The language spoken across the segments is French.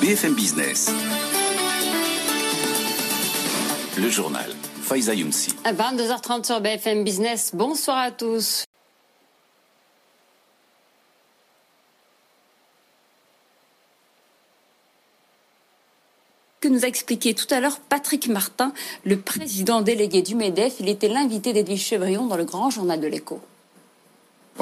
BFM Business. Le journal. Faiza Younsi. À 22h30 sur BFM Business. Bonsoir à tous. que nous a expliqué tout à l'heure Patrick Martin, le président délégué du MEDEF. Il était l'invité d'Edwige Chevrillon dans le grand journal de l'écho.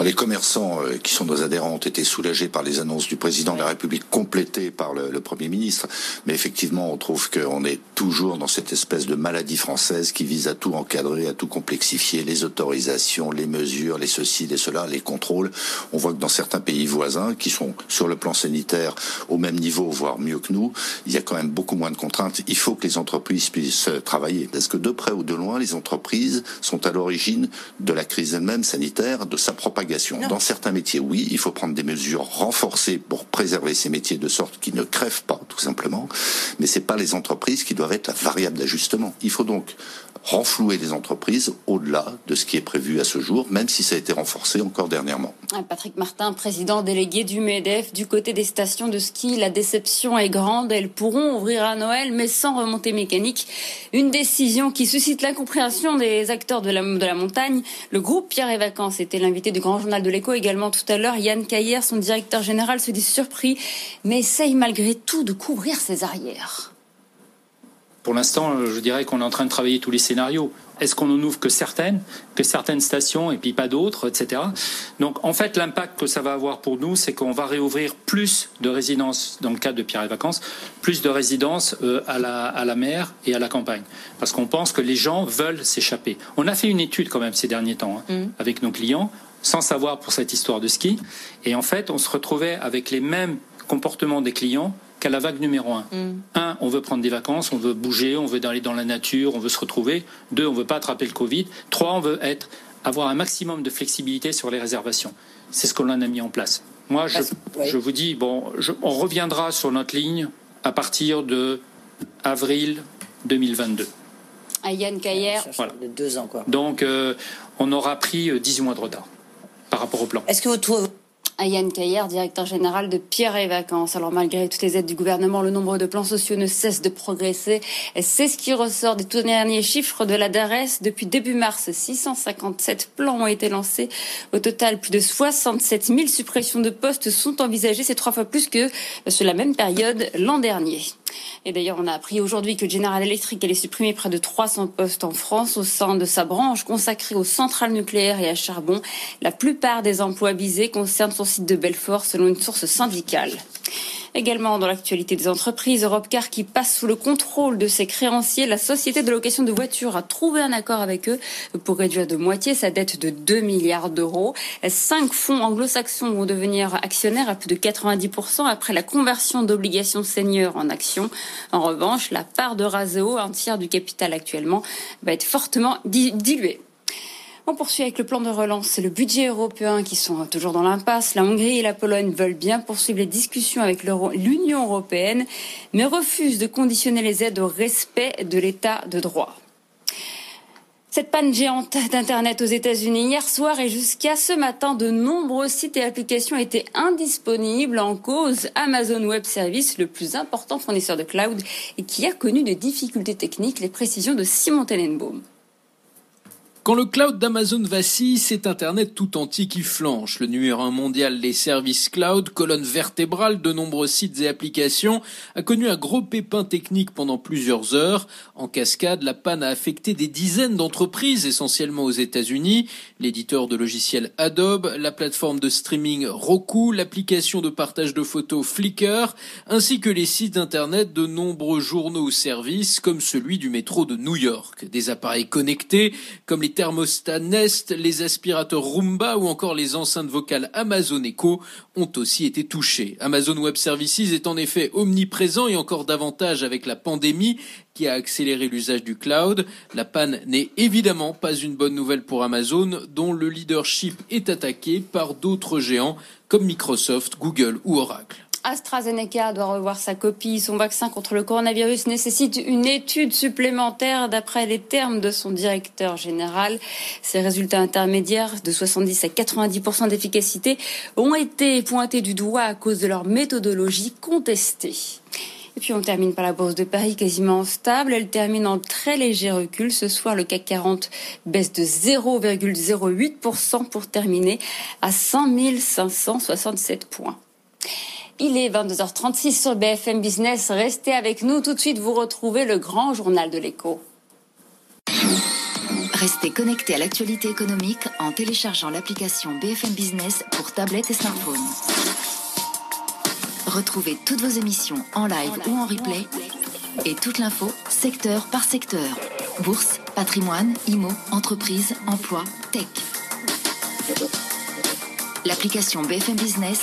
Les commerçants euh, qui sont nos adhérents ont été soulagés par les annonces du président de la République complétées par le, le Premier ministre. Mais effectivement, on trouve qu'on est toujours dans cette espèce de maladie française qui vise à tout encadrer, à tout complexifier, les autorisations, les mesures, les ceci, les cela, les contrôles. On voit que dans certains pays voisins, qui sont sur le plan sanitaire au même niveau, voire mieux que nous, il y a quand même beaucoup moins de contraintes. Il faut que les entreprises puissent travailler. Parce que de près ou de loin, les entreprises sont à l'origine de la crise elle-même sanitaire, de sa propagation dans certains métiers, oui, il faut prendre des mesures renforcées pour préserver ces métiers de sorte qu'ils ne crèvent pas, tout simplement. Mais c'est pas les entreprises qui doivent être la variable d'ajustement. Il faut donc renflouer les entreprises au-delà de ce qui est prévu à ce jour, même si ça a été renforcé encore dernièrement. Ah, Patrick Martin, président délégué du MEDEF, du côté des stations de ski, la déception est grande. Elles pourront ouvrir à Noël, mais sans remontée mécanique. Une décision qui suscite l'incompréhension des acteurs de la, de la montagne. Le groupe Pierre et Vacances était l'invité du grand journal de l'écho également tout à l'heure. Yann Caillère, son directeur général, se dit surpris, mais essaye malgré tout de couvrir ses arrières. Pour l'instant, je dirais qu'on est en train de travailler tous les scénarios. Est-ce qu'on en ouvre que certaines, que certaines stations et puis pas d'autres, etc. Donc en fait, l'impact que ça va avoir pour nous, c'est qu'on va réouvrir plus de résidences dans le cadre de Pierre et Vacances, plus de résidences euh, à, la, à la mer et à la campagne, parce qu'on pense que les gens veulent s'échapper. On a fait une étude quand même ces derniers temps hein, mm. avec nos clients, sans savoir pour cette histoire de ski, et en fait, on se retrouvait avec les mêmes comportements des clients qu'à la vague numéro un. Mm. Un, on veut prendre des vacances, on veut bouger, on veut aller dans la nature, on veut se retrouver. Deux, on veut pas attraper le Covid. Trois, on veut être, avoir un maximum de flexibilité sur les réservations. C'est ce qu'on a mis en place. Moi, je, je vous dis, bon, on reviendra sur notre ligne à partir de avril 2022. À Yann Caillère, voilà. de deux ans, quoi. Donc, euh, on aura pris 18 mois de retard Est-ce que vous trouvez Yann Caillère, directeur général de Pierre et Vacances. Alors malgré toutes les aides du gouvernement, le nombre de plans sociaux ne cesse de progresser. C'est ce qui ressort des tout derniers chiffres de la DARES. Depuis début mars, 657 plans ont été lancés. Au total, plus de 67 000 suppressions de postes sont envisagées. C'est trois fois plus que sur la même période l'an dernier. Et d'ailleurs, on a appris aujourd'hui que General Electric allait supprimer près de 300 postes en France au sein de sa branche consacrée aux centrales nucléaires et à charbon. La plupart des emplois visés concernent son site de Belfort, selon une source syndicale. Également dans l'actualité des entreprises, Europcar qui passe sous le contrôle de ses créanciers, la société de location de voitures a trouvé un accord avec eux pour réduire de moitié sa dette de 2 milliards d'euros. Cinq fonds anglo-saxons vont devenir actionnaires à plus de 90% après la conversion d'obligations seniors en actions. En revanche, la part de Raseo, un tiers du capital actuellement, va être fortement diluée. On poursuit avec le plan de relance et le budget européen qui sont toujours dans l'impasse. La Hongrie et la Pologne veulent bien poursuivre les discussions avec l'Union européenne, mais refusent de conditionner les aides au respect de l'état de droit. Cette panne géante d'Internet aux États-Unis hier soir et jusqu'à ce matin, de nombreux sites et applications étaient indisponibles en cause Amazon Web Services, le plus important fournisseur de cloud et qui a connu des difficultés techniques. Les précisions de Simon Tenenbaum. Quand le cloud d'Amazon vacille, c'est Internet tout entier qui flanche. Le numéro un mondial des services cloud, colonne vertébrale de nombreux sites et applications, a connu un gros pépin technique pendant plusieurs heures. En cascade, la panne a affecté des dizaines d'entreprises, essentiellement aux États-Unis. L'éditeur de logiciels Adobe, la plateforme de streaming Roku, l'application de partage de photos Flickr, ainsi que les sites Internet de nombreux journaux ou services, comme celui du métro de New York. Des appareils connectés, comme les thermostats Nest, les aspirateurs Roomba ou encore les enceintes vocales Amazon Echo ont aussi été touchés. Amazon Web Services est en effet omniprésent et encore davantage avec la pandémie qui a accéléré l'usage du cloud. La panne n'est évidemment pas une bonne nouvelle pour Amazon, dont le leadership est attaqué par d'autres géants comme Microsoft, Google ou Oracle. AstraZeneca doit revoir sa copie. Son vaccin contre le coronavirus nécessite une étude supplémentaire d'après les termes de son directeur général. Ces résultats intermédiaires de 70 à 90% d'efficacité ont été pointés du doigt à cause de leur méthodologie contestée. Et puis on termine par la bourse de Paris quasiment stable. Elle termine en très léger recul. Ce soir, le CAC 40 baisse de 0,08% pour terminer à 100 567 points. Il est 22h36 sur BFM Business. Restez avec nous. Tout de suite, vous retrouvez le grand journal de l'écho. Restez connectés à l'actualité économique en téléchargeant l'application BFM Business pour tablette et smartphone. Retrouvez toutes vos émissions en live ou en replay et toute l'info secteur par secteur. Bourse, patrimoine, IMO, entreprise, emploi, tech. L'application BFM Business